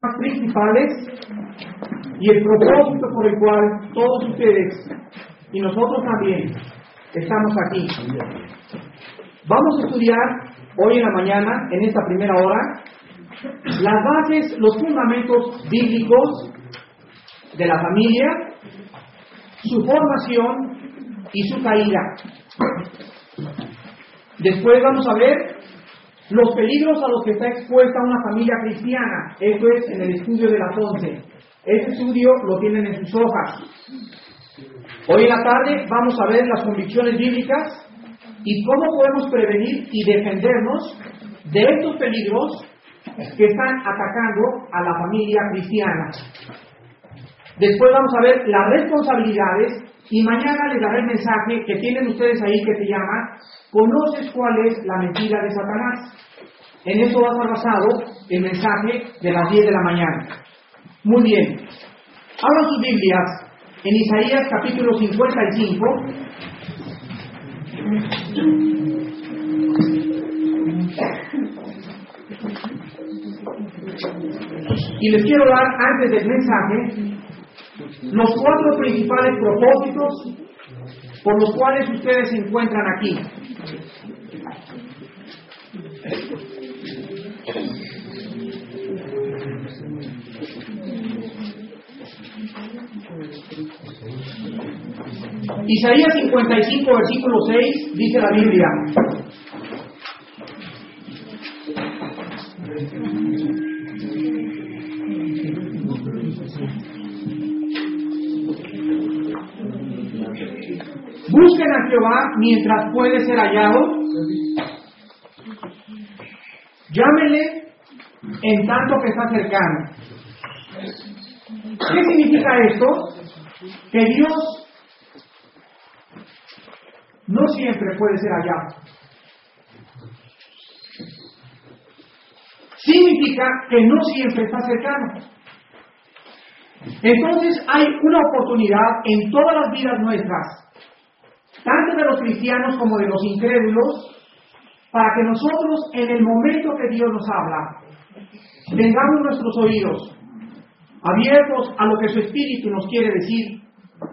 principales y el propósito por el cual todos ustedes y nosotros también estamos aquí. Vamos a estudiar hoy en la mañana, en esta primera hora, las bases, los fundamentos bíblicos de la familia, su formación y su caída. Después vamos a ver los peligros a los que está expuesta una familia cristiana. Esto es en el estudio de las once. Este estudio lo tienen en sus hojas. Hoy en la tarde vamos a ver las convicciones bíblicas y cómo podemos prevenir y defendernos de estos peligros que están atacando a la familia cristiana. Después vamos a ver las responsabilidades y mañana les daré el mensaje que tienen ustedes ahí que se llama ¿Conoces cuál es la mentira de Satanás? En eso va a estar basado el mensaje de las 10 de la mañana. Muy bien. Abran sus Biblias en Isaías capítulo 55. Y les quiero dar, antes del mensaje, los cuatro principales propósitos por los cuales ustedes se encuentran aquí. Isaías 55, versículo 6, dice la Biblia. Busquen a Jehová mientras puede ser hallado. Llámenle en tanto que está cercano. ¿Qué significa esto? Que Dios no siempre puede ser hallado. Significa que no siempre está cercano. Entonces hay una oportunidad en todas las vidas nuestras tanto de los cristianos como de los incrédulos, para que nosotros en el momento que Dios nos habla, tengamos nuestros oídos abiertos a lo que su Espíritu nos quiere decir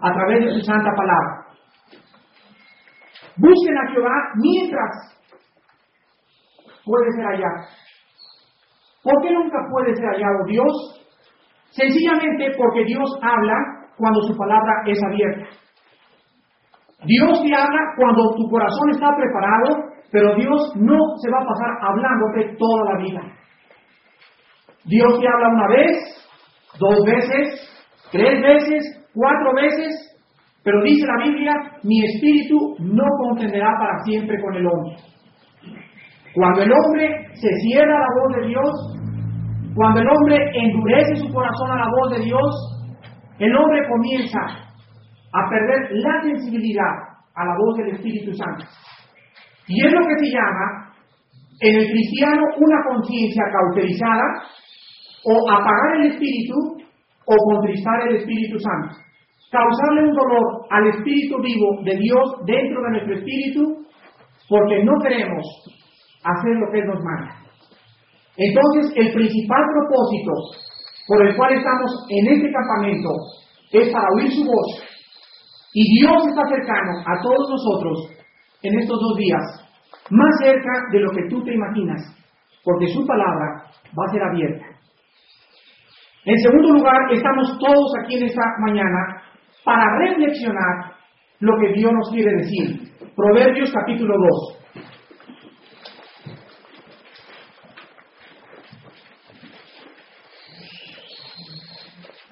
a través de su santa palabra. Busquen a Jehová mientras puede ser hallado. ¿Por qué nunca puede ser hallado Dios? Sencillamente porque Dios habla cuando su palabra es abierta. Dios te habla cuando tu corazón está preparado, pero Dios no se va a pasar hablándote toda la vida. Dios te habla una vez, dos veces, tres veces, cuatro veces, pero dice la Biblia, mi espíritu no contenderá para siempre con el hombre. Cuando el hombre se cierra a la voz de Dios, cuando el hombre endurece su corazón a la voz de Dios, el hombre comienza a perder la sensibilidad a la voz del Espíritu Santo. Y es lo que se llama en el cristiano una conciencia cauterizada o apagar el Espíritu o contristar el Espíritu Santo. Causarle un dolor al Espíritu vivo de Dios dentro de nuestro Espíritu porque no queremos hacer lo que Él nos manda. Entonces, el principal propósito por el cual estamos en este campamento es para oír su voz y Dios está cercano a todos nosotros en estos dos días, más cerca de lo que tú te imaginas, porque su palabra va a ser abierta. En segundo lugar, estamos todos aquí en esta mañana para reflexionar lo que Dios nos quiere decir. Proverbios capítulo 2.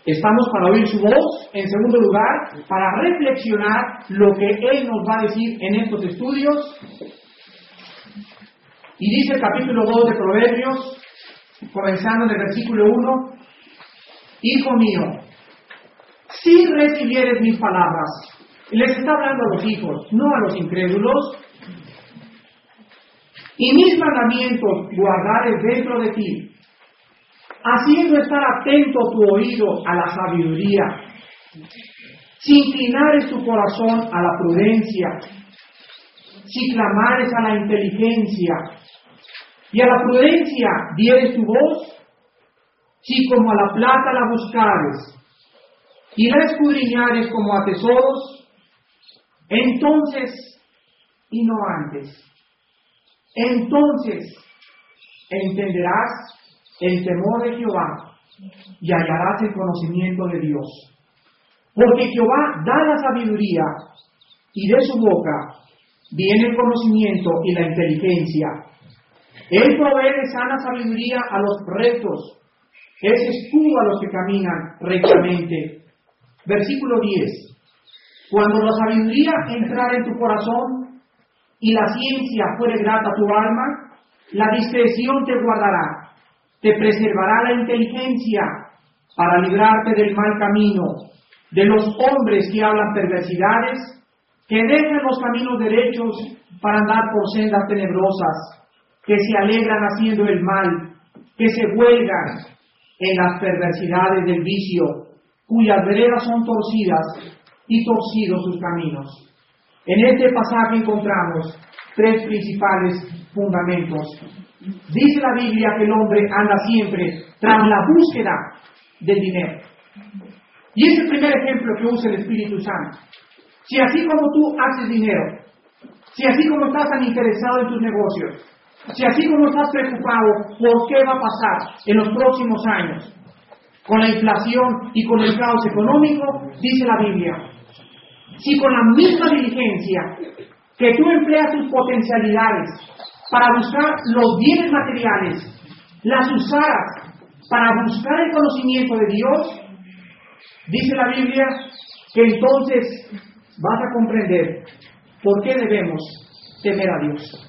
Estamos para oír su voz, en segundo lugar, para reflexionar lo que Él nos va a decir en estos estudios. Y dice el capítulo 2 de Proverbios, comenzando en el versículo 1, Hijo mío, si recibieres mis palabras, les está hablando a los hijos, no a los incrédulos, y mis mandamientos guardares dentro de ti, haciendo estar atento tu oído a la sabiduría, si inclinares tu corazón a la prudencia, si clamares a la inteligencia, y a la prudencia dieres tu voz, Si como a la plata la buscares y la escudriñares como a tesoros, entonces, y no antes, entonces entenderás el temor de Jehová y hallarás el conocimiento de Dios. Porque Jehová da la sabiduría y de su boca viene el conocimiento y la inteligencia. Él provee sana sabiduría a los rectos, es escudo a los que caminan rectamente. Versículo 10. Cuando la sabiduría entrara en tu corazón y la ciencia fuere grata a tu alma, la discreción te guardará, te preservará la inteligencia para librarte del mal camino, de los hombres que hablan perversidades, que dejan los caminos derechos para andar por sendas tenebrosas, que se alegran haciendo el mal, que se huelgan en las perversidades del vicio, cuyas veredas son torcidas y torcidos sus caminos. En este pasaje encontramos tres principales fundamentos. Dice la Biblia que el hombre anda siempre tras la búsqueda del dinero. Y es el primer ejemplo que usa el Espíritu Santo. Si así como tú haces dinero, si así como estás tan interesado en tus negocios, si así como estás preocupado por qué va a pasar en los próximos años, con la inflación y con el caos económico, dice la Biblia, si con la misma diligencia que tú empleas tus potencialidades para buscar los bienes materiales, las usaras para buscar el conocimiento de Dios, dice la Biblia que entonces vas a comprender por qué debemos temer a Dios.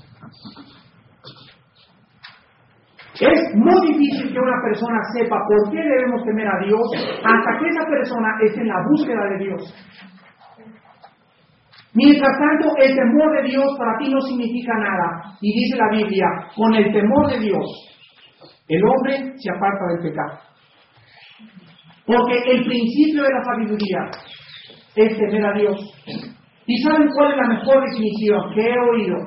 Es muy difícil que una persona sepa por qué debemos temer a Dios hasta que esa persona esté en la búsqueda de Dios. Mientras tanto, el temor de Dios para ti no significa nada. Y dice la Biblia, con el temor de Dios, el hombre se aparta del pecado. Porque el principio de la sabiduría es temer a Dios. ¿Y saben cuál es la mejor definición que he oído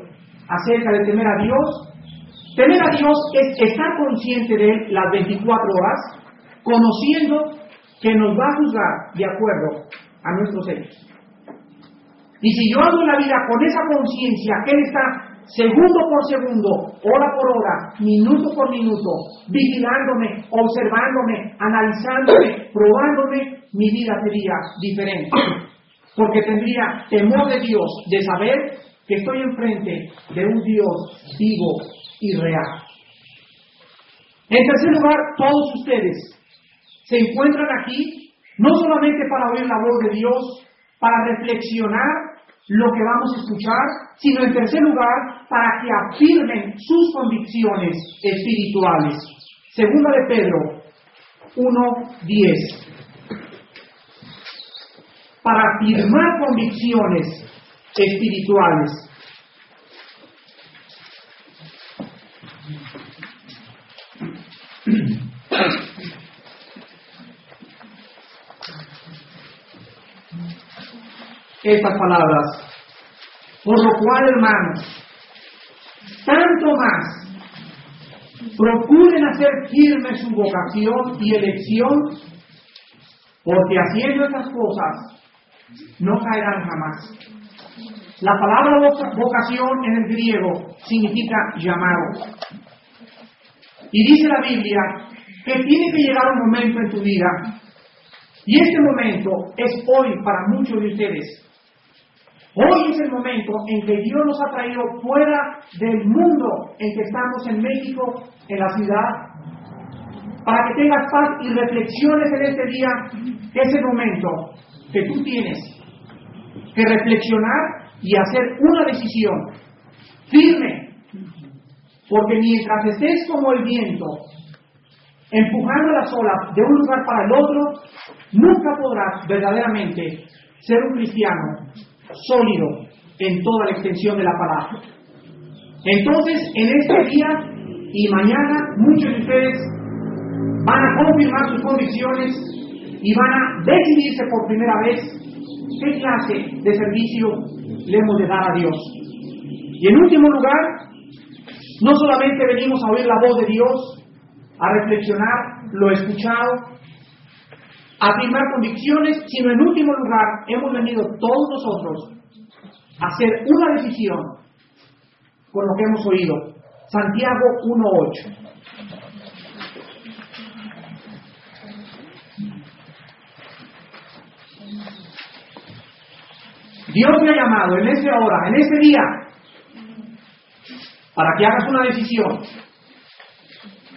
acerca de temer a Dios? Temer a Dios es estar consciente de Él las 24 horas, conociendo que nos va a juzgar de acuerdo a nuestros hechos. Y si yo hago la vida con esa conciencia, que Él está segundo por segundo, hora por hora, minuto por minuto, vigilándome, observándome, analizándome, probándome, mi vida sería diferente. Porque tendría temor de Dios, de saber que estoy enfrente de un Dios vivo y real. En tercer lugar, todos ustedes se encuentran aquí no solamente para oír la voz de Dios, para reflexionar lo que vamos a escuchar, sino en tercer lugar para que afirmen sus convicciones espirituales. Segunda de Pedro 1.10. Para afirmar convicciones espirituales. Estas palabras. Por lo cual, hermanos, tanto más, procuren hacer firme su vocación y elección, porque haciendo estas cosas no caerán jamás. La palabra vocación en el griego significa llamado. Y dice la Biblia que tiene que llegar un momento en tu vida, y este momento es hoy para muchos de ustedes. Hoy es el momento en que Dios nos ha traído fuera del mundo en que estamos en México, en la ciudad, para que tengas paz y reflexiones en este día. Es el momento que tú tienes que reflexionar y hacer una decisión firme porque mientras estés como el viento, empujando las olas de un lugar para el otro, nunca podrás verdaderamente ser un cristiano sólido en toda la extensión de la palabra. Entonces, en este día y mañana, muchos de ustedes van a confirmar sus convicciones y van a decidirse por primera vez qué clase de servicio le hemos de dar a Dios. Y en último lugar, no solamente venimos a oír la voz de Dios, a reflexionar lo escuchado, afirmar convicciones, sino en último lugar hemos venido todos nosotros a hacer una decisión con lo que hemos oído. Santiago 1.8. Dios me ha llamado en esta hora, en este día, para que hagas una decisión.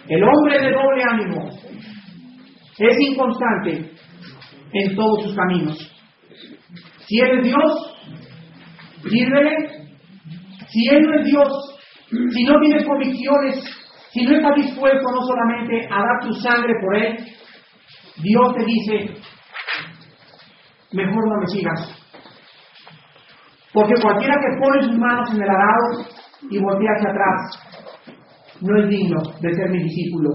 El hombre de doble ánimo es inconstante en todos sus caminos. Si Él es Dios, sírvele. Si Él no es Dios, si no tienes convicciones, si no estás dispuesto no solamente a dar tu sangre por Él, Dios te dice, mejor no me sigas. Porque cualquiera que pone sus manos en el arado y voltea hacia atrás, no es digno de ser mi discípulo.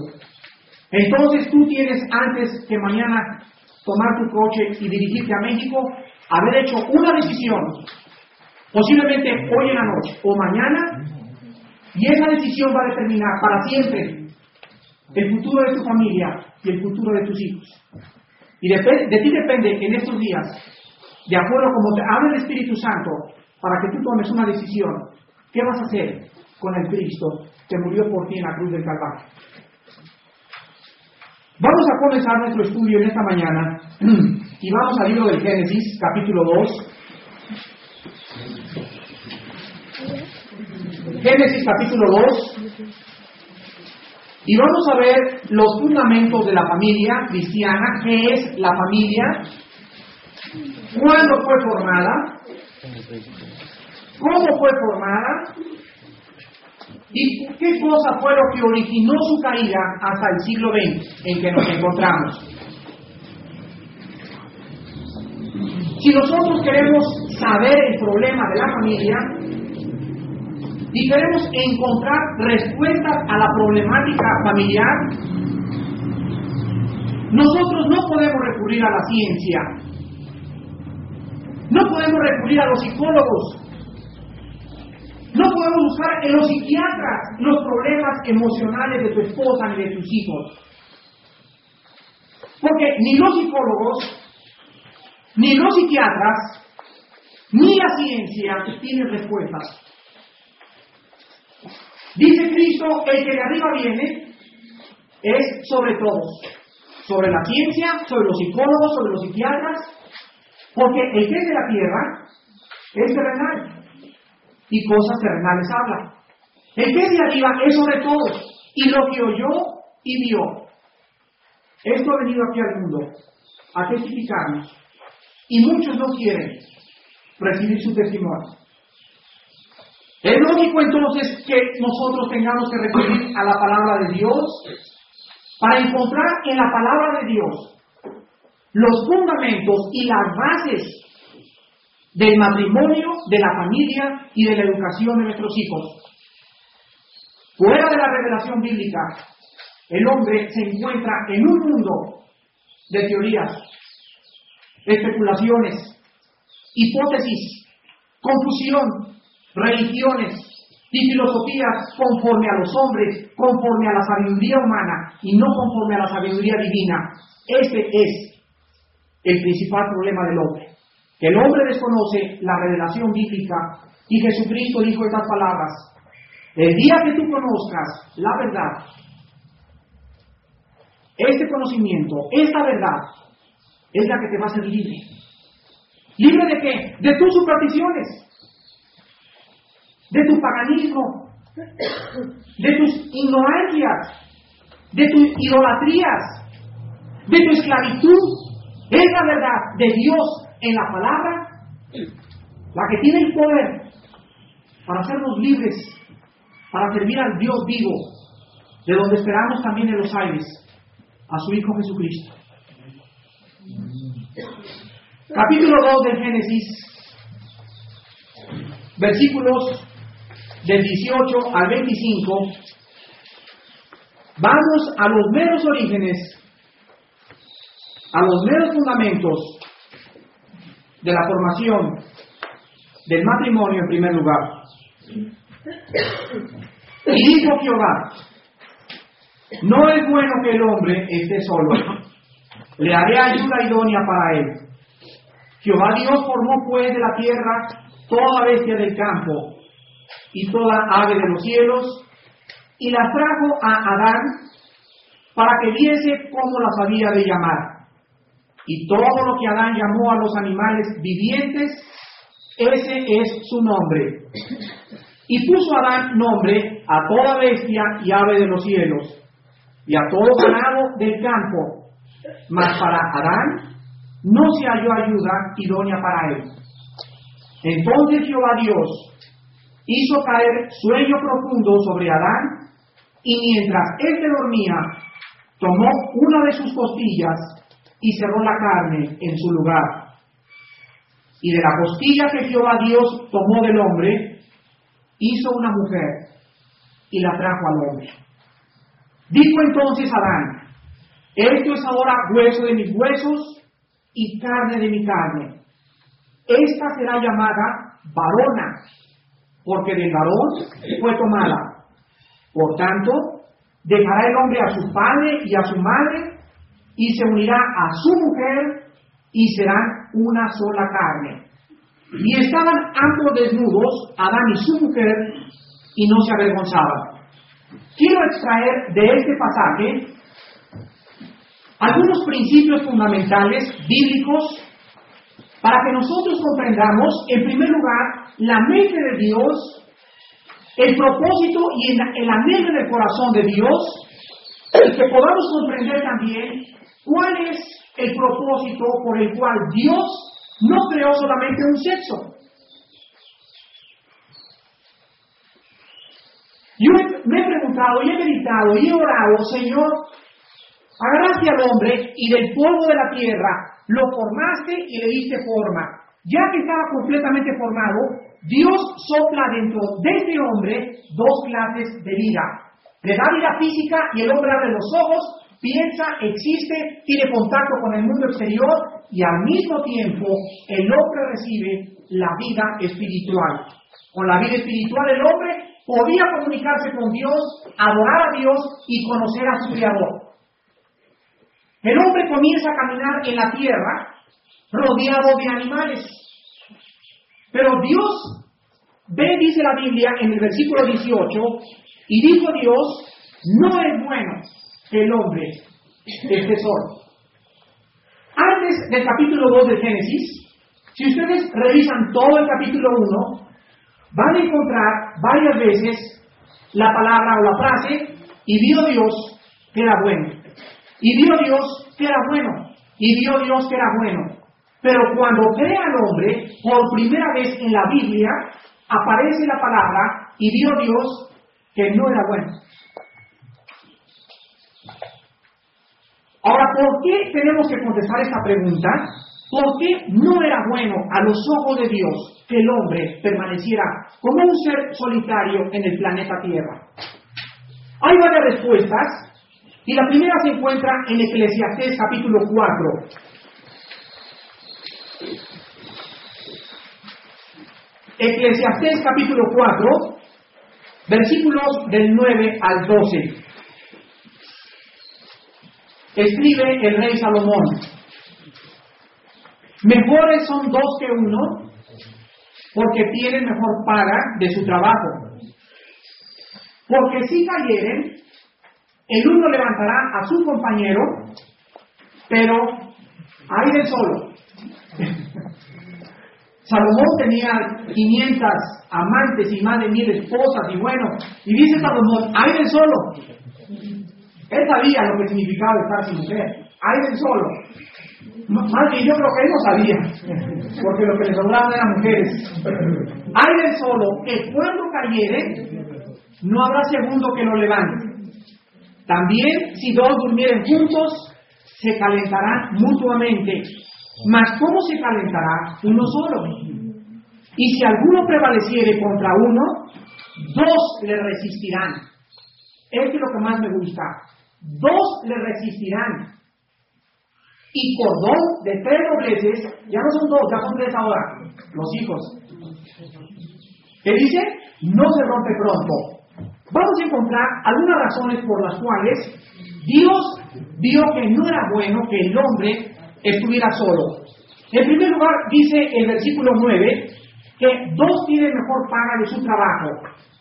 Entonces tú tienes antes que mañana tomar tu coche y dirigirte a México, haber hecho una decisión, posiblemente hoy en la noche o mañana, y esa decisión va a determinar para siempre el futuro de tu familia y el futuro de tus hijos. Y de, de ti depende en estos días de acuerdo como te habla el Espíritu Santo, para que tú tomes una decisión. ¿Qué vas a hacer con el Cristo que murió por ti en la cruz del Calvario? Vamos a comenzar nuestro estudio en esta mañana y vamos al libro del Génesis, capítulo 2. Génesis capítulo 2. Y vamos a ver los fundamentos de la familia cristiana, qué es la familia, ¿Cuándo fue formada? ¿Cómo fue formada? ¿Y qué cosa fue lo que originó su caída hasta el siglo XX en que nos encontramos? Si nosotros queremos saber el problema de la familia y queremos encontrar respuestas a la problemática familiar, nosotros no podemos recurrir a la ciencia, no podemos recurrir a los psicólogos. No podemos buscar en los psiquiatras los problemas emocionales de tu esposa ni de tus hijos. Porque ni los psicólogos, ni los psiquiatras, ni la ciencia tienen respuestas. Dice Cristo, el que de arriba viene es sobre todos, sobre la ciencia, sobre los psicólogos, sobre los psiquiatras, porque el que de la tierra es terrenal y cosas terrenales habla. El que es de arriba es sobre todos y lo que oyó y vio. Esto ha venido aquí al mundo a testificarnos y muchos no quieren recibir su testimonio. Es lógico entonces que nosotros tengamos que recurrir a la palabra de Dios para encontrar en la palabra de Dios los fundamentos y las bases del matrimonio, de la familia y de la educación de nuestros hijos. Fuera de la revelación bíblica, el hombre se encuentra en un mundo de teorías, especulaciones, hipótesis, confusión, religiones y filosofías conforme a los hombres, conforme a la sabiduría humana y no conforme a la sabiduría divina. Ese es el principal problema del hombre. Que el hombre desconoce la revelación bíblica y Jesucristo dijo estas palabras. El día que tú conozcas la verdad, este conocimiento, esta verdad, es la que te va a hacer libre. ¿Libre de qué? De tus supersticiones, de tu paganismo, de tus ignorancias, de tus idolatrías, de tu esclavitud, es la verdad de Dios en la palabra la que tiene el poder para hacernos libres, para servir al Dios vivo, de donde esperamos también en los aires, a su Hijo Jesucristo. Capítulo 2 del Génesis, versículos del 18 al 25, vamos a los meros orígenes a los meros fundamentos de la formación del matrimonio en primer lugar. Y dijo Jehová, no es bueno que el hombre esté solo. Le haré ayuda idónea para él. Jehová Dios formó pues de la tierra toda bestia del campo y toda ave de los cielos, y las trajo a Adán para que viese cómo las había de llamar. Y todo lo que Adán llamó a los animales vivientes, ese es su nombre. Y puso Adán nombre a toda bestia y ave de los cielos, y a todo ganado del campo. Mas para Adán no se halló ayuda idónea para él. Entonces Jehová Dios hizo caer sueño profundo sobre Adán, y mientras éste dormía, tomó una de sus costillas y cerró la carne en su lugar. Y de la costilla que Jehová Dios tomó del hombre, hizo una mujer y la trajo al hombre. Dijo entonces Adán, esto es ahora hueso de mis huesos y carne de mi carne. Esta será llamada varona, porque del varón fue tomada. Por tanto, dejará el hombre a su padre y a su madre, y se unirá a su mujer, y serán una sola carne. Y estaban ambos desnudos, Adán y su mujer, y no se avergonzaban. Quiero extraer de este pasaje algunos principios fundamentales bíblicos para que nosotros comprendamos, en primer lugar, la mente de Dios, el propósito y el, anhelo del corazón de Dios, y que podamos comprender también cuál es el propósito por el cual Dios no creó solamente un sexo. Yo me he preguntado y he meditado y he orado, Señor, Agarraste al hombre y del polvo de la tierra lo formaste y le diste forma. Ya que estaba completamente formado, Dios sopla dentro de este hombre dos clases de vida. Le da vida física y el hombre abre los ojos, piensa, existe, tiene contacto con el mundo exterior y al mismo tiempo el hombre recibe la vida espiritual. Con la vida espiritual el hombre podía comunicarse con Dios, adorar a Dios y conocer a su Creador. El hombre comienza a caminar en la tierra rodeado de animales. Pero Dios ve, dice la Biblia en el versículo 18, y dijo Dios, no es bueno el hombre esté solo. Antes del capítulo 2 de Génesis, si ustedes revisan todo el capítulo 1, van a encontrar varias veces la palabra o la frase, y vio Dios que era bueno. Y vio Dios que era bueno. Y vio Dios que era bueno. Pero cuando crea al hombre, por primera vez en la Biblia, aparece la palabra y vio Dios que no era bueno. Ahora, ¿por qué tenemos que contestar esta pregunta? ¿Por qué no era bueno a los ojos de Dios que el hombre permaneciera como un ser solitario en el planeta Tierra? Hay varias respuestas y la primera se encuentra en Eclesiastés capítulo 4. Eclesiastés capítulo 4, versículos del 9 al 12. Escribe el rey Salomón, mejores son dos que uno, porque tienen mejor paga de su trabajo. Porque si cayeren, el uno levantará a su compañero, pero ahí del solo. Salomón tenía 500 amantes y más de mil esposas, y bueno, y dice Salomón, ahí del solo. Él sabía lo que significaba estar sin mujer, ahí del solo. Más que yo creo que él no sabía, porque lo que le sobraban eran mujeres. Hay del solo, que cuando cayere, no habrá segundo que lo levante. También si dos durmieren juntos, se calentarán mutuamente. Mas ¿cómo se calentará uno solo? Y si alguno prevaleciere contra uno, dos le resistirán. Esto es lo que más me gusta. Dos le resistirán. Y por dos de tres dobleces, ya no son dos, ya son tres ahora, los hijos. ¿Qué dice? No se rompe pronto. Vamos a encontrar algunas razones por las cuales Dios vio que no era bueno que el hombre estuviera solo. En primer lugar, dice el versículo 9 que dos tienen mejor paga de su trabajo.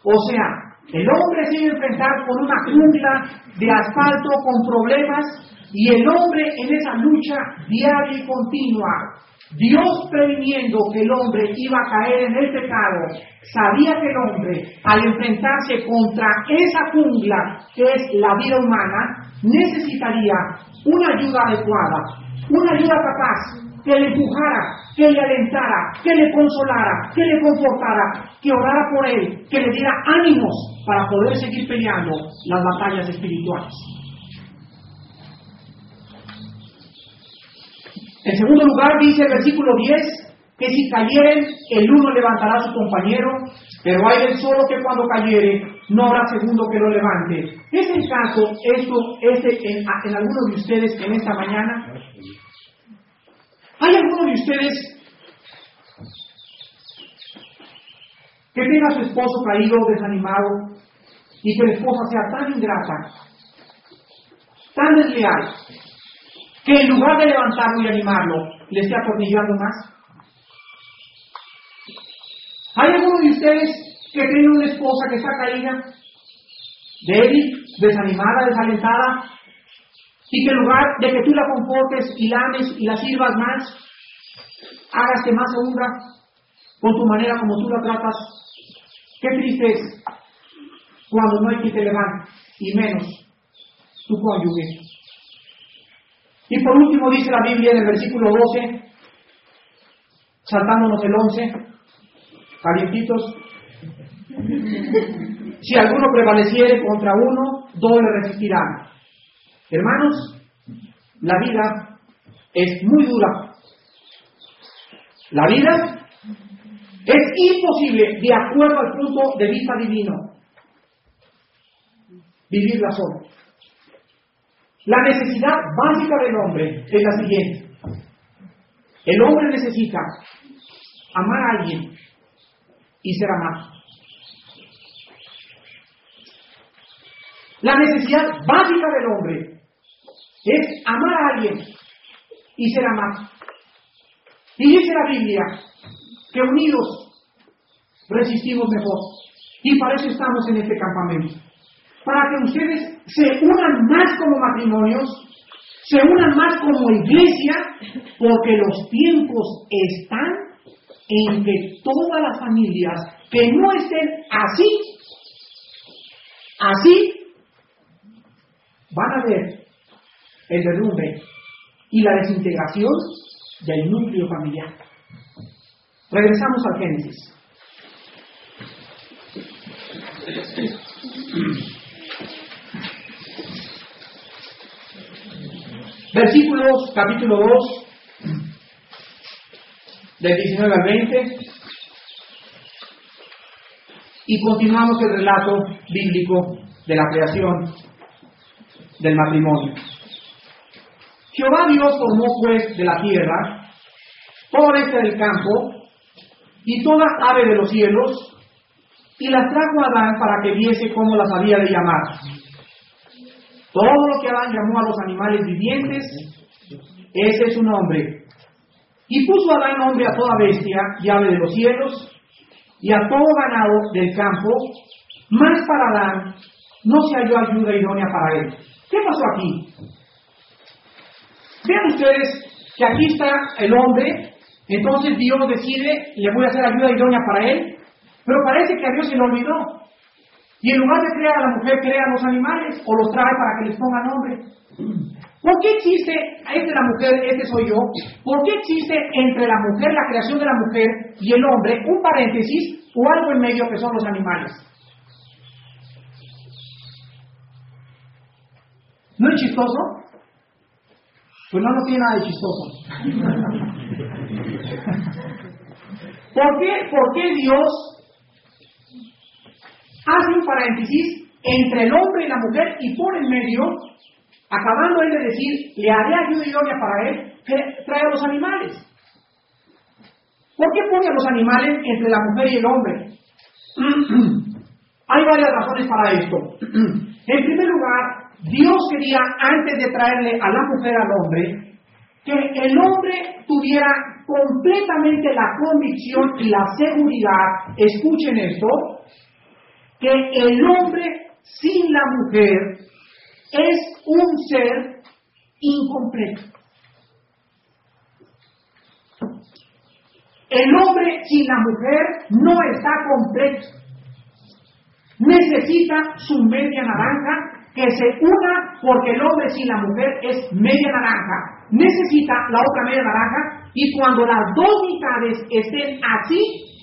O sea, el hombre se iba con una jungla de asfalto con problemas y el hombre en esa lucha diaria y continua Dios previniendo que el hombre iba a caer en el pecado, sabía que el hombre, al enfrentarse contra esa jungla que es la vida humana, necesitaría una ayuda adecuada, una ayuda capaz que le empujara, que le alentara, que le consolara, que le confortara, que orara por él, que le diera ánimos para poder seguir peleando las batallas espirituales. En segundo lugar, dice el versículo 10, que si cayeren, el uno levantará a su compañero, pero hay el solo que cuando cayere, no habrá segundo que lo levante. ¿Es el caso esto este, en, en alguno de ustedes en esta mañana? ¿Hay alguno de ustedes que tenga a su esposo caído, desanimado, y que la esposa sea tan ingrata, tan desleal, que en lugar de levantarlo y animarlo, le esté atornillando más? ¿Hay alguno de ustedes que tiene una esposa que está caída, débil, desanimada, desalentada, y que en lugar de que tú la confortes y la ames y la sirvas más, hagas que más se con tu manera como tú la tratas? Qué triste es cuando no hay quien te levante, y menos tu cónyuge. Y por último dice la Biblia en el versículo 12, saltándonos el 11, calientitos, si alguno prevaleciere contra uno, dos le resistirán. Hermanos, la vida es muy dura. La vida es imposible de acuerdo al punto de vista divino. Vivirla solo. La necesidad básica del hombre es la siguiente. El hombre necesita amar a alguien y ser amado. La necesidad básica del hombre es amar a alguien y ser amado. Y dice la Biblia que unidos resistimos mejor. Y para eso estamos en este campamento para que ustedes se unan más como matrimonios, se unan más como iglesia, porque los tiempos están en que todas las familias que no estén así, así, van a ver el derrumbe y la desintegración del núcleo familiar. Regresamos al Génesis. Versículos capítulo 2, del 19 al 20. Y continuamos el relato bíblico de la creación del matrimonio. Jehová Dios formó pues de la tierra toda bestia del campo y toda ave de los cielos y las trajo a Adán para que viese cómo las había de llamar. Todo lo que Adán llamó a los animales vivientes, ese es su nombre. Y puso Adán nombre a toda bestia y ave de los cielos y a todo ganado del campo, más para Adán no se halló ayuda idónea para él. ¿Qué pasó aquí? Vean ustedes que aquí está el hombre, entonces Dios decide, le voy a hacer ayuda idónea para él, pero parece que a Dios se le olvidó. Y en lugar de crear a la mujer, crea a los animales o los trae para que les ponga nombre. ¿Por qué existe, entre la mujer, este soy yo, por qué existe entre la mujer, la creación de la mujer y el hombre, un paréntesis o algo en medio que son los animales? ¿No es chistoso? Pues no, no tiene nada de chistoso. ¿Por qué, ¿Por qué Dios hace un paréntesis entre el hombre y la mujer y por en medio, acabando él de decir, le haré ayuda idónea para él, trae a los animales. ¿Por qué pone a los animales entre la mujer y el hombre? Hay varias razones para esto. En primer lugar, Dios quería, antes de traerle a la mujer al hombre, que el hombre tuviera completamente la convicción y la seguridad, escuchen esto, que el hombre sin la mujer es un ser incompleto. El hombre sin la mujer no está completo. Necesita su media naranja que se una porque el hombre sin la mujer es media naranja. Necesita la otra media naranja y cuando las dos mitades estén así,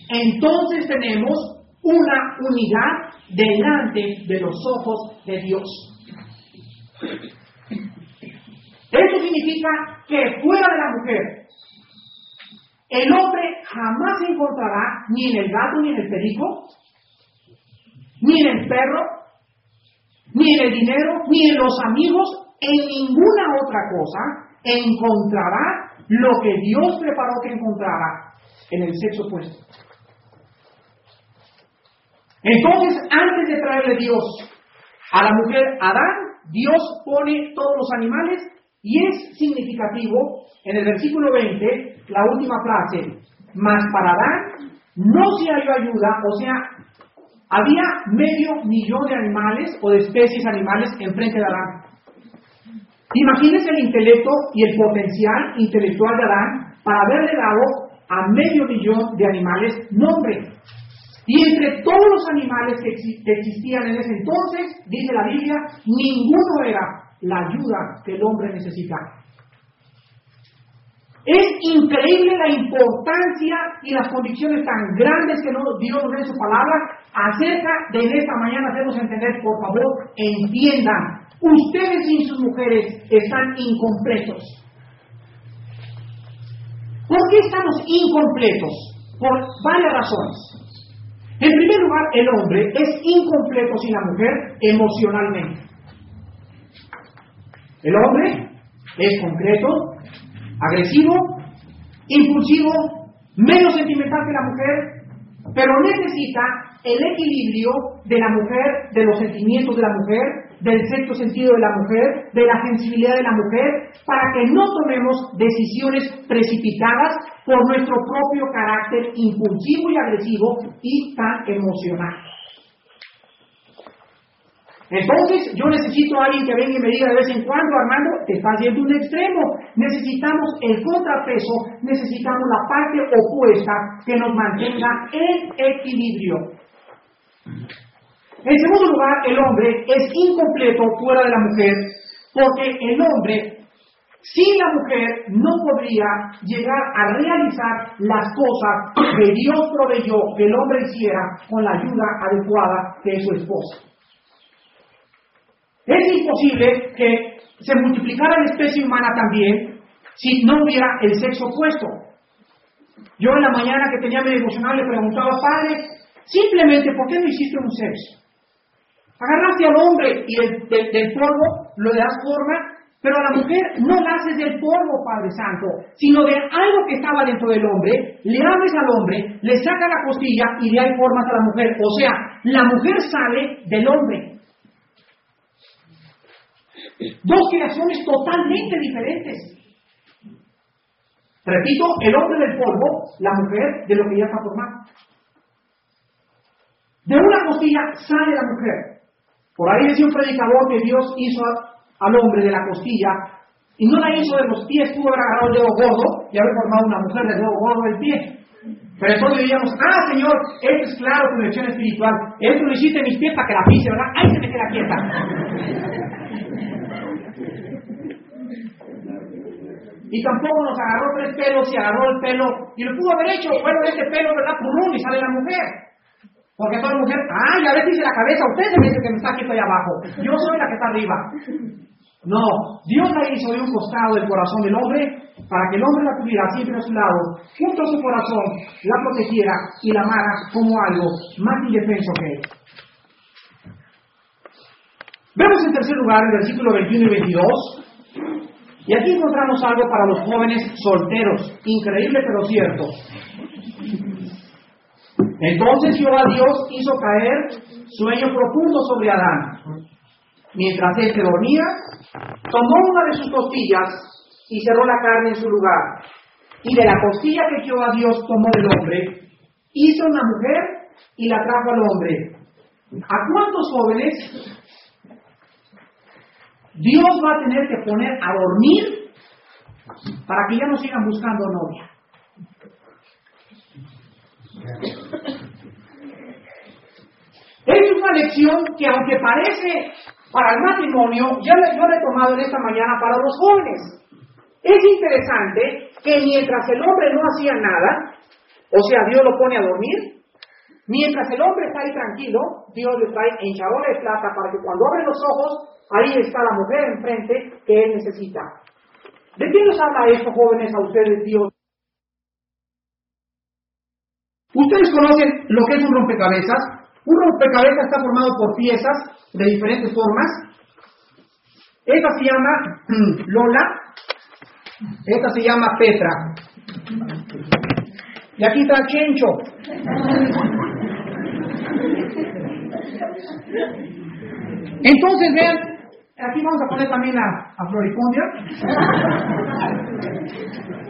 entonces tenemos una unidad delante de los ojos de Dios. Esto significa que fuera de la mujer, el hombre jamás encontrará ni en el gato ni en el perico, ni en el perro, ni en el dinero, ni en los amigos, en ninguna otra cosa, encontrará lo que Dios preparó que encontrara en el sexo opuesto. Entonces, antes de traerle Dios a la mujer Adán, Dios pone todos los animales y es significativo en el versículo 20, la última frase, mas para Adán no se halló ayuda, o sea, había medio millón de animales o de especies animales enfrente de Adán. Imagínense el intelecto y el potencial intelectual de Adán para haberle dado a medio millón de animales nombre. Y entre todos los animales que, existían en ese entonces, dice la Biblia, ninguno era la ayuda que el hombre necesitaba. Es increíble la importancia y las condiciones tan grandes que Dios nos da en su palabra acerca de esta mañana hacernos entender, por favor, entiendan, ustedes y sus mujeres están incompletos. ¿Por qué estamos incompletos? Por varias razones. En primer lugar, el hombre es incompleto sin la mujer emocionalmente. El hombre es concreto, agresivo, impulsivo, menos sentimental que la mujer, pero necesita el equilibrio de la mujer, de los sentimientos de la mujer, del sexto sentido de la mujer, de la sensibilidad de la mujer, para que no tomemos decisiones precipitadas por nuestro propio carácter impulsivo y agresivo y tan emocional. Entonces, yo necesito a alguien que venga y me diga de vez en cuando, Armando, te estás yendo un extremo. Necesitamos el contrapeso, necesitamos la parte opuesta que nos mantenga en equilibrio. En segundo lugar, el hombre es incompleto fuera de la mujer porque el hombre sin la mujer no podría llegar a realizar las cosas que Dios proveyó que el hombre hiciera con la ayuda adecuada de su esposa. Es imposible que se multiplicara la especie humana también si no hubiera el sexo opuesto. Yo en la mañana que tenía mi devocional le preguntaba, Padre, simplemente, ¿por qué no hiciste un sexo? Agarraste al hombre y del, polvo lo das forma, pero a la mujer no la haces del polvo, Padre Santo, sino de algo que estaba dentro del hombre, le abres al hombre, le saca la costilla y le hay formas a la mujer. O sea, la mujer sale del hombre. Dos creaciones totalmente diferentes. Repito, el hombre del polvo, la mujer de lo que ya está formado. De una costilla sale la mujer. Por ahí decía un predicador que Dios hizo al hombre de la costilla y no la hizo de los pies, pudo haber agarrado el dedo gordo y haber formado una mujer del dedo gordo del pie. Pero entonces diríamos, ah, Señor, esto es claro tu lección espiritual. Esto lo hiciste mis pies para que la pise, ¿verdad? ¡Ahí se me queda quieta! Y tampoco nos agarró tres pelos y agarró el pelo. Y lo pudo haber hecho, bueno, este pelo, ¿verdad? Purrún y sale la mujer. Porque toda mujer, ay, a veces dice la cabeza, usted se dice que me está aquí estoy abajo. Yo soy la que está arriba. No, Dios la hizo de un costado del corazón del hombre para que el hombre la tuviera siempre a su lado, junto a su corazón, la protegiera y la amara como algo más indefenso que él. Vemos en tercer lugar el versículo 21 y 22. Y aquí encontramos algo para los jóvenes solteros, increíble pero cierto. Entonces Jehová Dios hizo caer sueño profundo sobre Adán. Mientras él se dormía, tomó una de sus costillas y cerró la carne en su lugar. Y de la costilla que Jehová Dios tomó del hombre, hizo una mujer y la trajo al hombre. ¿A cuántos jóvenes Dios va a tener que poner a dormir para que ya no sigan buscando novia? Es una lección que aunque parece para el matrimonio, ya yo lo he tomado en esta mañana para los jóvenes. Es interesante que mientras el hombre no hacía nada, o sea, Dios lo pone a dormir, mientras el hombre está ahí tranquilo, Dios le trae hinchadora de plata para que cuando abre los ojos, ahí está la mujer enfrente que él necesita. ¿De qué nos habla esto, jóvenes, a ustedes, Dios? Ustedes conocen lo que es un rompecabezas. Un rompecabezas está formado por piezas de diferentes formas. Esta se llama Lola, esta se llama Petra. Y aquí está Chencho. Entonces vean, aquí vamos a poner también a, a Floripondia.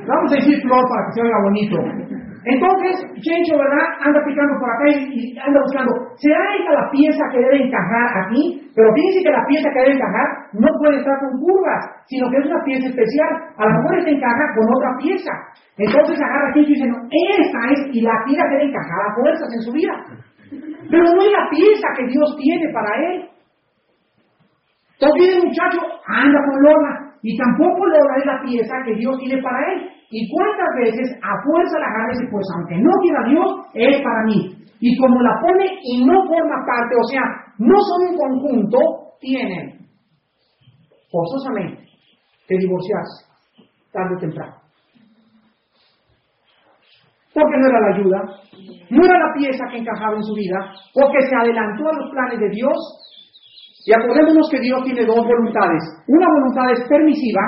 Vamos a decir flor para que se oiga bonito. Entonces, Chencho, ¿verdad? Anda picando por acá y, anda buscando. ¿Será esta la pieza que debe encajar aquí? Pero fíjense que la pieza que debe encajar no puede estar con curvas, sino que es una pieza especial. A lo mejor esta encaja con otra pieza. Entonces agarra Chencho y dice, no, esta es, y la pieza debe encajar a fuerzas en su vida. Pero no es la pieza que Dios tiene para él. Entonces viene muchacho, anda con Lola, y tampoco es la pieza que Dios tiene para él. ¿Y cuántas veces a fuerza la agarra y dice, pues aunque no quiera Dios, es para mí? Y como la pone y no forma parte, o sea, no son un conjunto, tienen forzosamente que divorciarse tarde o temprano. Porque no era la ayuda, no era la pieza que encajaba en su vida, porque se adelantó a los planes de Dios. Y acordémonos que Dios tiene dos voluntades. Una voluntad es permisiva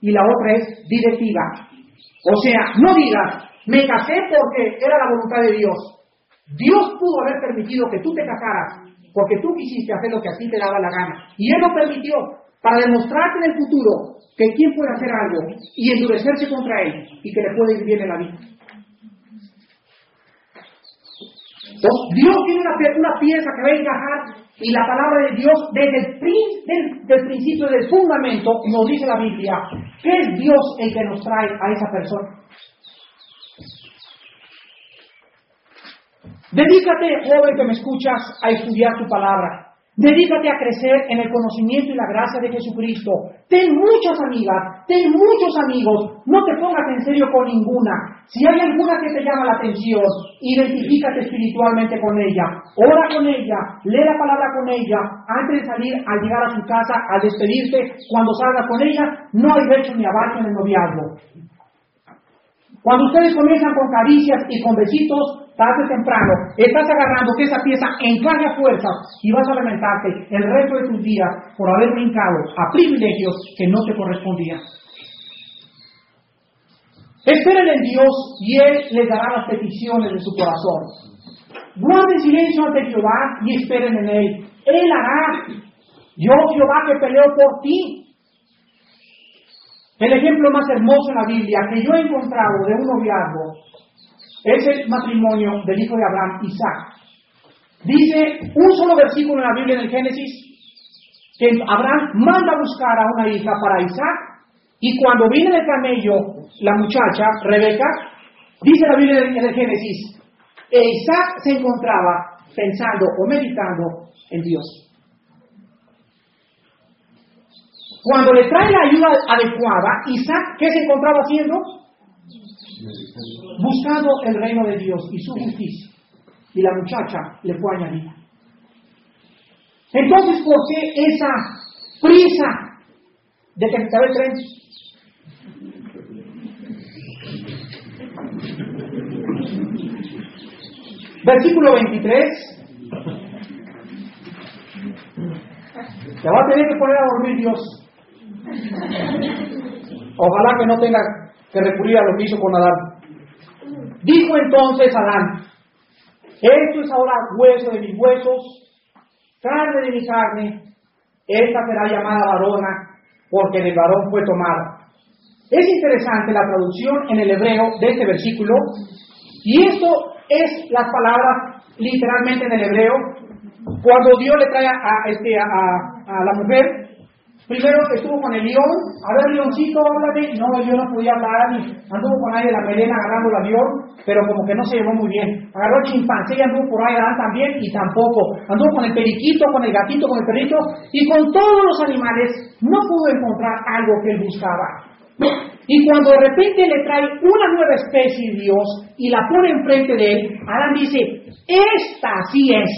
y la otra es directiva. O sea, no digas, me casé porque era la voluntad de Dios. Dios pudo haber permitido que tú te casaras porque tú quisiste hacer lo que a ti te daba la gana. Y Él lo permitió para demostrarte en el futuro que quien puede hacer algo y endurecerse contra Él y que le puede ir bien en la vida. Entonces, Dios tiene una, pieza que va a encajar y la palabra de Dios desde el, del principio, del fundamento, nos dice la Biblia, que es Dios el que nos trae a esa persona. Dedícate, joven que me escuchas, a estudiar tu palabra. Dedícate a crecer en el conocimiento y la gracia de Jesucristo. Ten muchas amigas, ten muchos amigos. No te pongas en serio con ninguna. Si hay alguna que te llama la atención, identifícate espiritualmente con ella. Ora con ella, lee la palabra con ella. Antes de salir, al llegar a su casa, al despedirte, cuando salgas con ella, no hay becho ni abajo en el noviazgo. Cuando ustedes comienzan con caricias y con besitos, tarde o temprano, estás agarrando que esa pieza encaje a fuerzas y vas a lamentarte el resto de tus días por haber brincado a privilegios que no te correspondían. Esperen en Dios y Él les dará las peticiones de su corazón. Guarden silencio ante Jehová y esperen en Él. Él hará. Yo, Jehová, que peleo por ti. El ejemplo más hermoso en la Biblia que yo he encontrado de un noviazgo es el matrimonio del hijo de Abraham, Isaac. Dice un solo versículo en la Biblia en el Génesis que Abraham manda a buscar a una hija para Isaac y cuando viene el camello la muchacha, Rebeca, dice la Biblia en el Génesis, e Isaac se encontraba pensando o meditando en Dios. Cuando le trae la ayuda adecuada, Isaac, ¿qué se encontraba haciendo? Buscando el reino de Dios y su justicia. Y la muchacha le fue añadida. Entonces, ¿por qué esa prisa de que se el tren? Versículo 23. Se va a tener que poner a dormir Dios. Ojalá que no tenga que recurrir a lo que hizo con Adán. Dijo entonces Adán, esto es ahora hueso de mis huesos, carne de mi carne, esta será llamada varona, porque del varón fue tomada. Es interesante la traducción en el hebreo de este versículo, y esto es las palabras literalmente en el hebreo, cuando Dios le trae a, este, a la mujer, Primero estuvo con el león, a ver, leoncito, háblame. No, león no podía hablar, anduvo con ahí de la melena agarrando el avión, pero como que no se llevó muy bien. Agarró el chimpancé y anduvo por ahí también, y tampoco. Anduvo con el periquito, con el gatito, con el perrito, y con todos los animales no pudo encontrar algo que él buscaba. Y cuando de repente le trae una nueva especie Dios y la pone enfrente de él, Adán dice, esta sí es,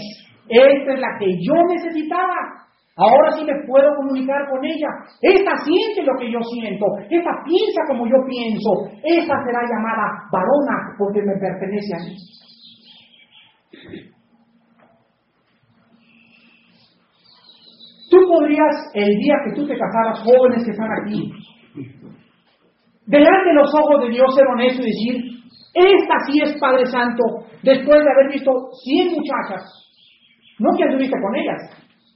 esta es la que yo necesitaba. Ahora sí me puedo comunicar con ella. Esta siente lo que yo siento. Esta piensa como yo pienso. Esta será llamada varona porque me pertenece a mí. Tú podrías, el día que tú te casaras, jóvenes que están aquí, delante de los ojos de Dios ser honesto y decir, esta sí es Padre Santo, después de haber visto 100 muchachas, no que anduviste con ellas,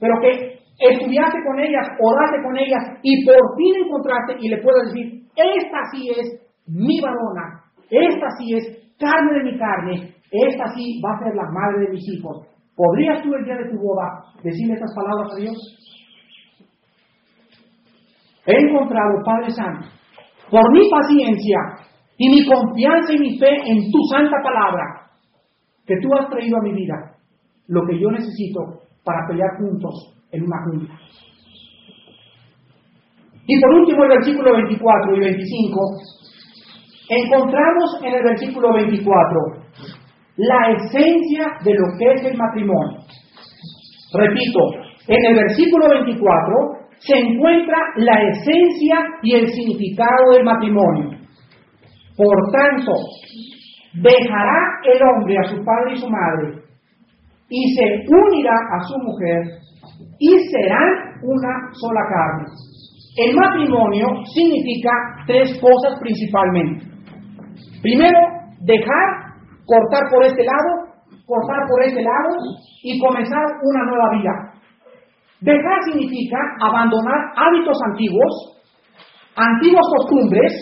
pero que estudiaste con ellas, oraste con ellas y por fin encontraste y le puedes decir, esta sí es mi varona, esta sí es carne de mi carne, esta sí va a ser la madre de mis hijos. ¿Podrías tú el día de tu boda decirle estas palabras a Dios? He encontrado, Padre Santo, por mi paciencia y mi confianza y mi fe en tu santa palabra, que tú has traído a mi vida lo que yo necesito para pelear juntos en una junta. Y por último, el versículo 24 y 25, encontramos en el versículo 24 la esencia de lo que es el matrimonio. Repito, en el versículo 24 se encuentra la esencia y el significado del matrimonio. Por tanto, dejará el hombre a su padre y su madre y se unirá a su mujer y serán una sola carne. El matrimonio significa tres cosas principalmente. Primero, dejar, cortar por este lado, cortar por este lado y comenzar una nueva vida. Dejar significa abandonar hábitos antiguos, antiguas costumbres,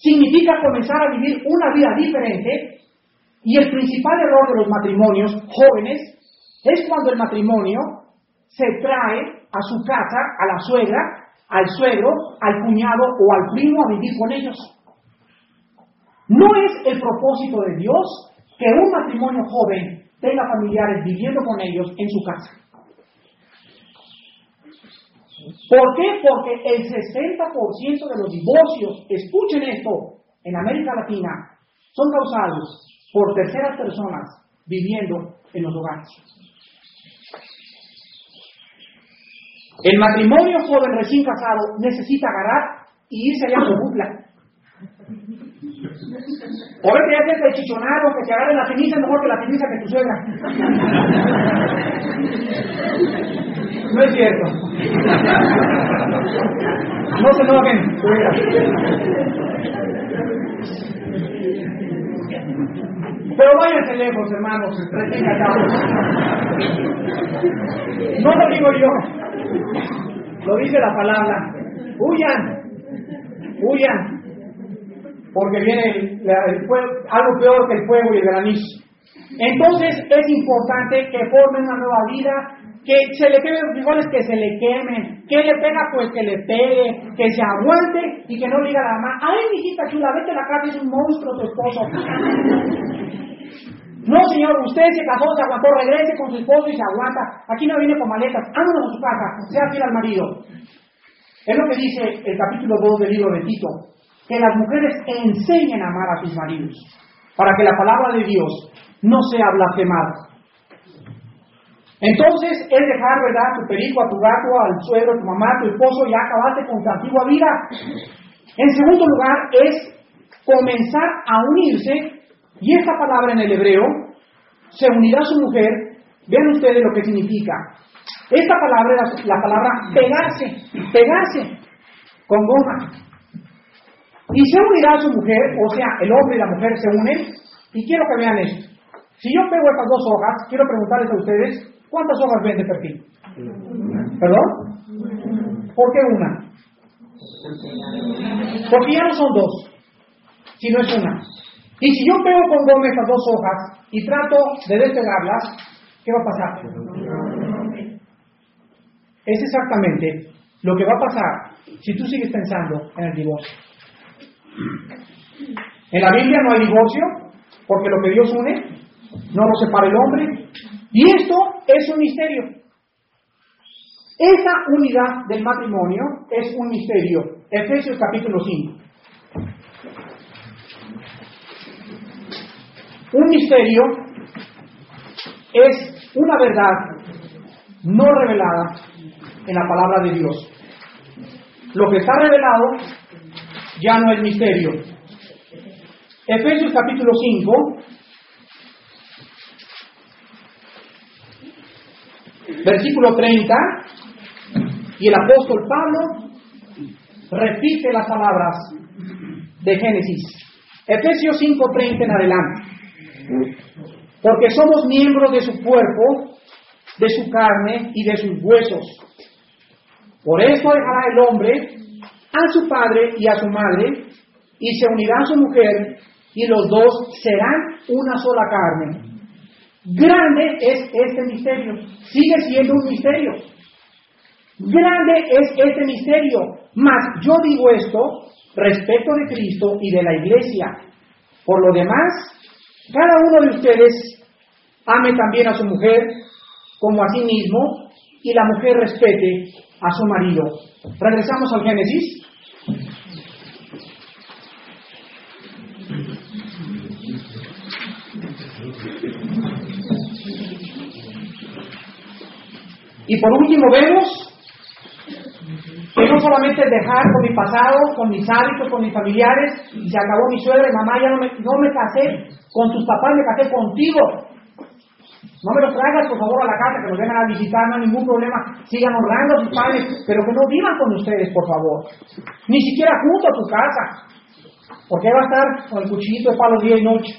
significa comenzar a vivir una vida diferente y el principal error de los matrimonios jóvenes es cuando el matrimonio se trae a su casa a la suegra, al suegro, al cuñado o al primo a vivir con ellos. No es el propósito de Dios que un matrimonio joven tenga familiares viviendo con ellos en su casa. ¿Por qué? Porque el 60% de los divorcios, escuchen esto, en América Latina, son causados por terceras personas viviendo en los hogares. El matrimonio joven recién casado necesita agarrar y irse allá su bupla. O ver que ya te chichonado, que te agarre la ceniza mejor que la ceniza que tu suegra. No es cierto. No se enojen, Pero váyanse lejos, hermanos. No lo digo yo. Lo dice la palabra. Huyan, huyan, porque viene algo peor que el fuego y el granizo. Entonces es importante que formen una nueva vida, que se le quemen los frijoles, que se le quemen, que le pega, pues que le pegue, que se aguante y que no diga la mamá, ay, hijita chula, vete a la casa, es un monstruo tu esposo. No, señor, usted se casó, se aguantó, regrese con su esposo y se aguanta. Aquí no viene con maletas, vámonos a su casa, sea fiel al marido. Es lo que dice el capítulo 2 del libro de Tito, que las mujeres enseñen a amar a sus maridos, para que la palabra de Dios no sea blasfemada. Entonces es dejar, ¿verdad?, tu perico, a tu gato, al suegro, a tu mamá, a tu esposo, y acabaste con tu antigua vida. En segundo lugar, es comenzar a unirse y esta palabra en el hebreo, se unirá a su mujer, vean ustedes lo que significa. Esta palabra es la palabra pegarse, pegarse con goma. Y se unirá a su mujer, o sea, el hombre y la mujer se unen, y quiero que vean esto. Si yo pego estas dos hojas, quiero preguntarles a ustedes, ¿cuántas hojas ven de perfil? ¿Perdón? ¿Por qué una? Porque ya no son dos, sino es una. Y si yo pego con goma estas dos hojas y trato de despegarlas, ¿qué va a pasar? Es exactamente lo que va a pasar si tú sigues pensando en el divorcio. En la Biblia no hay divorcio, porque lo que Dios une no lo separa el hombre. Y esto es un misterio. Esa unidad del matrimonio es un misterio. Efesios capítulo 5. Un misterio es una verdad no revelada en la palabra de Dios. Lo que está revelado ya no es misterio. Efesios capítulo 5, versículo 30, y el apóstol Pablo repite las palabras de Génesis. Efesios 5:30 en adelante. Porque somos miembros de su cuerpo, de su carne y de sus huesos. Por eso dejará el hombre a su padre y a su madre, y se unirá a su mujer, y los dos serán una sola carne. Grande es este misterio, sigue siendo un misterio. Grande es este misterio, mas yo digo esto respecto de Cristo y de la iglesia. Por lo demás, cada uno de ustedes ame también a su mujer como a sí mismo y la mujer respete a su marido. Regresamos al Génesis. Y por último vemos que no solamente dejar con mi pasado, con mis hábitos, con mis familiares, y se acabó mi suegra y mamá, ya no me, no me casé con tus papás, me casé contigo. No me los traigas, por favor, a la casa, que nos vengan a visitar, no hay ningún problema. Sigan honrando a sus padres, pero que no vivan con ustedes, por favor. Ni siquiera junto a tu casa. Porque va a estar con el cuchillito de palo día y noche.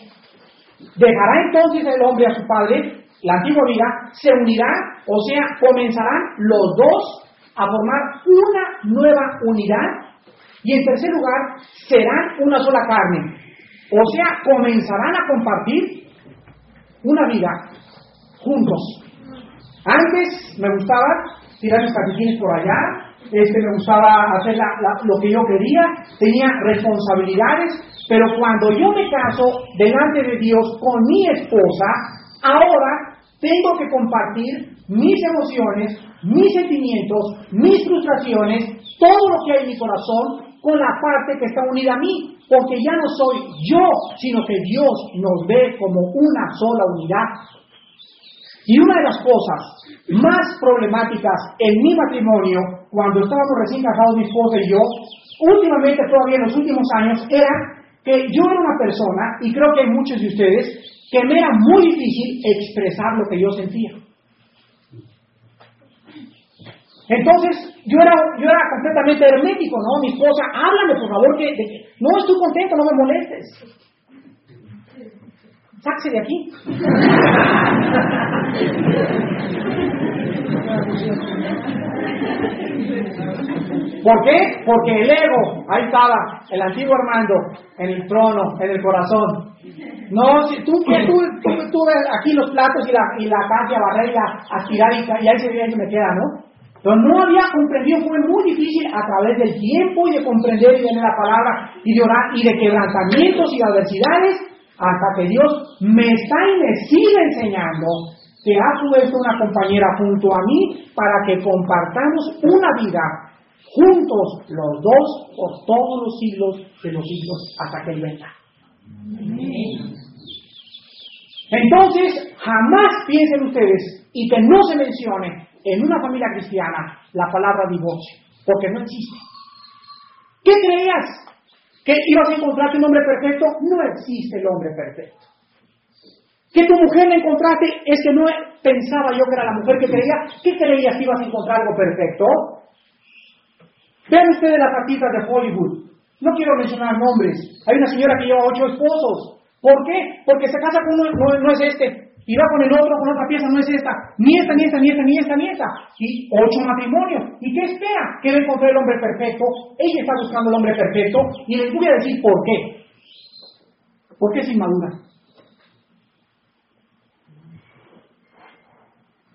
Dejará entonces el hombre a su padre, la antigua vida, se unirá, o sea, comenzarán los dos a formar una nueva unidad. Y en tercer lugar, serán una sola carne. O sea, comenzarán a compartir una vida juntos. Antes me gustaba tirar mis catequines por allá, este, me gustaba hacer lo que yo quería, tenía responsabilidades, pero cuando yo me caso delante de Dios con mi esposa, ahora tengo que compartir mis emociones, mis sentimientos, mis frustraciones, todo lo que hay en mi corazón con la parte que está unida a mí, porque ya no soy yo, sino que Dios nos ve como una sola unidad. Y una de las cosas más problemáticas en mi matrimonio, cuando estábamos recién casados mi esposa y yo, últimamente, todavía en los últimos años, era que yo era una persona, y creo que hay muchos de ustedes, que me era muy difícil expresar lo que yo sentía. Entonces, yo era, yo era completamente hermético, ¿no? Mi esposa, háblame por favor, que, no estoy contento, no me molestes. Sáquese de aquí. ¿Por qué? Porque el ego, ahí estaba, el antiguo Armando, en el trono, en el corazón. No, si tú, tú, tú, ves aquí los platos y la, y la a barrer y a aspirar y, ahí se ve que me queda, ¿no? Pero no había comprendido, fue muy difícil a través del tiempo y de comprender y de la palabra y de orar y de quebrantamientos y adversidades hasta que Dios me está y me sigue enseñando que ha puesto una compañera junto a mí para que compartamos una vida juntos los dos por todos los siglos de los siglos hasta que Él venga. Entonces, jamás piensen ustedes y que no se mencione en una familia cristiana la palabra divorcio, porque no existe. ¿Qué creías? ¿Que ibas a encontrarte un hombre perfecto? No existe el hombre perfecto. Que tu mujer la encontraste es que no pensaba yo que era la mujer que creía. ¿Qué creías que ibas a encontrar algo perfecto? Vean ustedes las artistas de Hollywood. No quiero mencionar nombres. Hay una señora que lleva ocho esposos. ¿Por qué? Porque se casa con uno, no, es este, y va con el otro, con otra pieza, no es esta, ni esta, ni esta, ni esta, ni esta, ni esta. Y ocho matrimonios. ¿Y qué espera? Que va a encontrar el hombre perfecto. Ella está buscando el hombre perfecto. Y les voy a decir por qué. ¿Por qué es inmadura?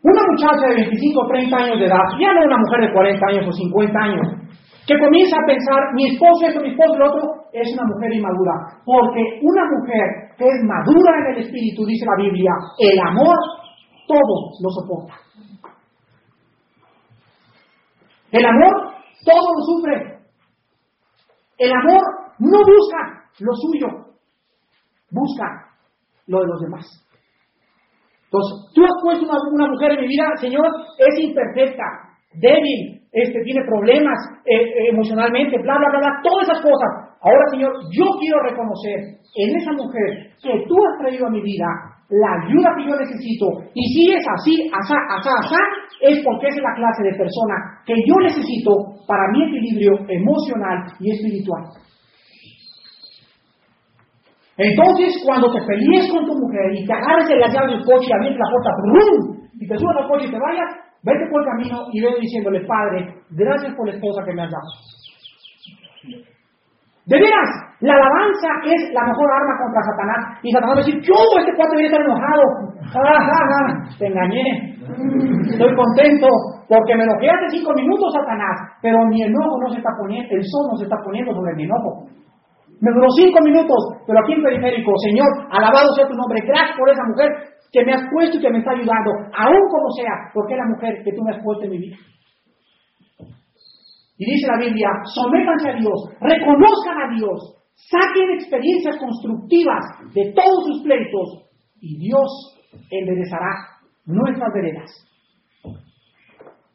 Una muchacha de 25 o 30 años de edad, ya no una mujer de 40 años o 50 años, que comienza a pensar, mi esposo esto, mi esposo lo otro, es una mujer inmadura. Porque una mujer que es madura en el espíritu, dice la Biblia, el amor todo lo soporta. El amor todo lo sufre. El amor no busca lo suyo, busca lo de los demás. Entonces, tú has puesto una, una mujer en mi vida, Señor, es imperfecta, débil, este, tiene problemas eh, eh, emocionalmente, bla, bla, bla, bla, todas esas cosas. Ahora, Señor, yo quiero reconocer en esa mujer que tú has traído a mi vida la ayuda que yo necesito. Y si es así, asá, asá, asá, es porque es la clase de persona que yo necesito para mi equilibrio emocional y espiritual. Entonces, cuando te pelees con tu mujer y te agarres en las llaves del coche y abres la puerta, ¡brum! y te subas al coche y te vayas, vete por el camino y ve diciéndole, Padre, gracias por la esposa que me has dado. De veras, la alabanza es la mejor arma contra Satanás. Y Satanás va a decir, yo, este cuate viene estar enojado. Ah, ah, ah, te engañé. Estoy contento porque me enojé hace cinco minutos, Satanás. Pero mi enojo no se está poniendo, el sol no se está poniendo sobre mi enojo. Me duró cinco minutos, pero aquí en periférico, Señor, alabado sea tu nombre, gracias por esa mujer que me has puesto y que me está ayudando, aún como sea, porque es la mujer que tú me has puesto en mi vida. Y dice la Biblia, sométanse a Dios, reconozcan a Dios, saquen experiencias constructivas de todos sus pleitos y Dios enderezará nuestras veredas.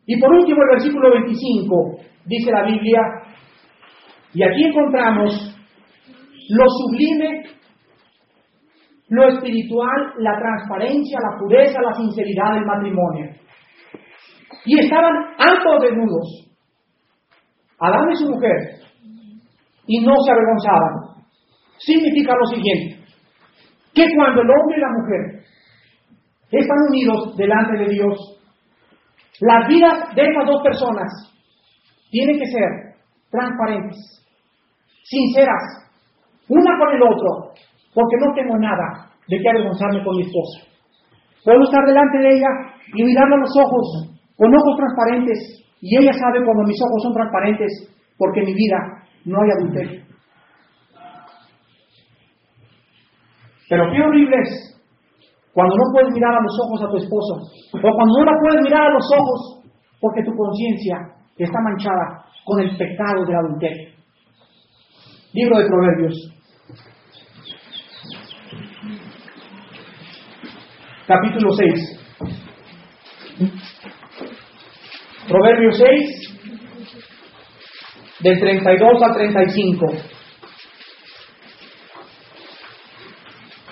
Y por último el versículo 25 dice la Biblia, y aquí encontramos lo sublime, lo espiritual, la transparencia, la pureza, la sinceridad del matrimonio. Y estaban ambos desnudos, Adán y su mujer, y no se avergonzaban. Significa lo siguiente, que cuando el hombre y la mujer están unidos delante de Dios, las vidas de estas dos personas tienen que ser transparentes, sinceras, una con el otro, porque no tengo nada de qué avergonzarme con mi esposa. Puedo estar delante de ella y mirarla los ojos, con ojos transparentes, y ella sabe cuando mis ojos son transparentes, porque en mi vida no hay adulterio. Pero qué horrible es cuando no puedes mirar a los ojos a tu esposo, o cuando no la puedes mirar a los ojos, porque tu conciencia está manchada con el pecado del adulterio. Libro de Proverbios, capítulo 6. Proverbio 6, del 32 al 35.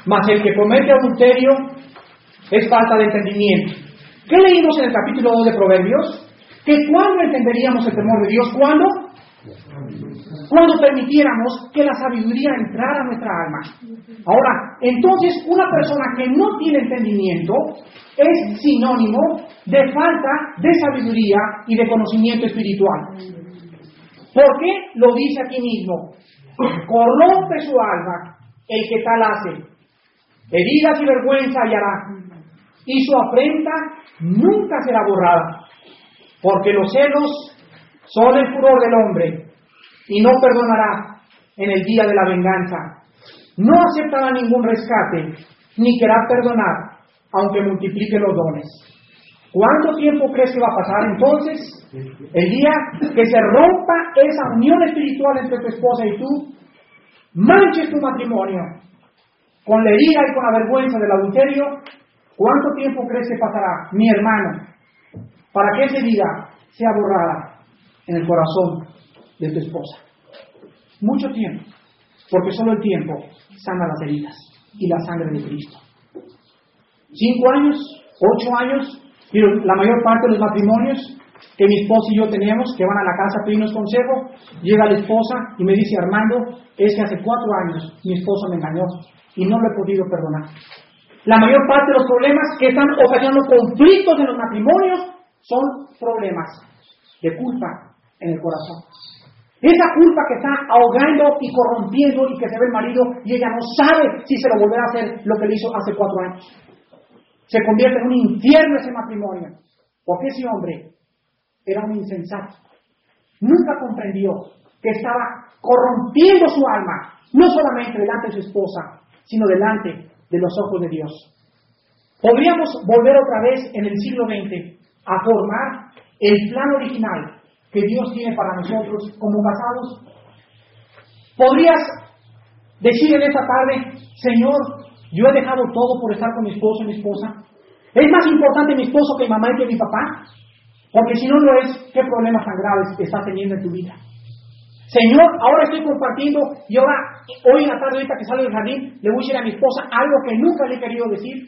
Mas el que comete adulterio es falta de entendimiento. ¿Qué leímos en el capítulo 2 de Proverbios? Que cuando entenderíamos el temor de Dios, ¿cuándo? Cuando permitiéramos que la sabiduría entrara a nuestra alma. Ahora, entonces una persona que no tiene entendimiento es sinónimo de falta de sabiduría y de conocimiento espiritual. ¿Por qué? Lo dice aquí mismo. Corrompe su alma el que tal hace. Heridas y vergüenza hallará. Y su afrenta nunca será borrada. Porque los celos son el furor del hombre y no perdonará en el día de la venganza. No aceptará ningún rescate, ni querrá perdonar, aunque multiplique los dones. ¿Cuánto tiempo crees que va a pasar entonces? El día que se rompa esa unión espiritual entre tu esposa y tú, manches tu matrimonio con la herida y con la vergüenza del adulterio, ¿cuánto tiempo crees que pasará, mi hermano, para que esa herida sea borrada en el corazón de tu esposa. Mucho tiempo, porque solo el tiempo sana las heridas y la sangre de Cristo. Cinco años, ocho años, la mayor parte de los matrimonios que mi esposa y yo tenemos, que van a la casa a pedirnos consejo, llega la esposa y me dice, Armando, es que hace cuatro años mi esposa me engañó y no lo he podido perdonar. La mayor parte de los problemas que están ocasionando conflictos en los matrimonios son problemas de culpa en el corazón. Esa culpa que está ahogando y corrompiendo y que se ve el marido y ella no sabe si se lo volverá a hacer lo que le hizo hace cuatro años. Se convierte en un infierno ese matrimonio. Porque ese hombre era un insensato. Nunca comprendió que estaba corrompiendo su alma, no solamente delante de su esposa, sino delante de los ojos de Dios. Podríamos volver otra vez en el siglo XX a formar el plan original que Dios tiene para nosotros como casados. Podrías decir en esta tarde, Señor, yo he dejado todo por estar con mi esposo y mi esposa. ¿Es más importante mi esposo que mi mamá y que mi papá? Porque si no lo es, ¿qué problemas tan graves estás teniendo en tu vida? Señor, ahora estoy compartiendo y ahora, hoy en la tarde, ahorita que salgo del jardín, le voy a decir a mi esposa algo que nunca le he querido decir.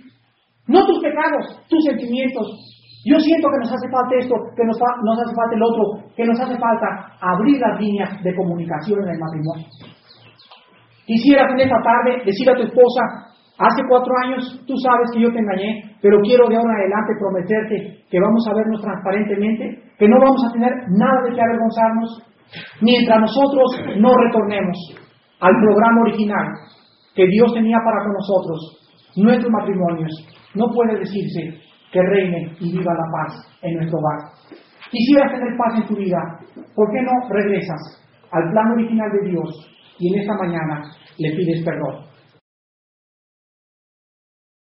No tus pecados, tus sentimientos. Yo siento que nos hace falta esto, que nos, hace falta el otro, que nos hace falta abrir las líneas de comunicación en el matrimonio. Quisieras en esta tarde decir a tu esposa, Hace cuatro años tú sabes que yo te engañé, pero quiero de ahora en adelante prometerte que vamos a vernos transparentemente, que no vamos a tener nada de que avergonzarnos mientras nosotros no retornemos al programa original que Dios tenía para con nosotros, nuestros matrimonios. No puede decirse que reine y viva la paz en nuestro hogar. Quisieras tener paz en tu vida, ¿por qué no regresas al plan original de Dios y en esta mañana le pides perdón?